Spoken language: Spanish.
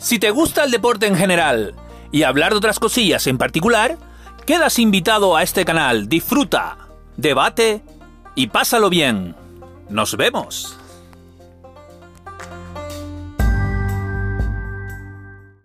Si te gusta el deporte en general y hablar de otras cosillas en particular, quedas invitado a este canal. Disfruta, debate y pásalo bien. Nos vemos.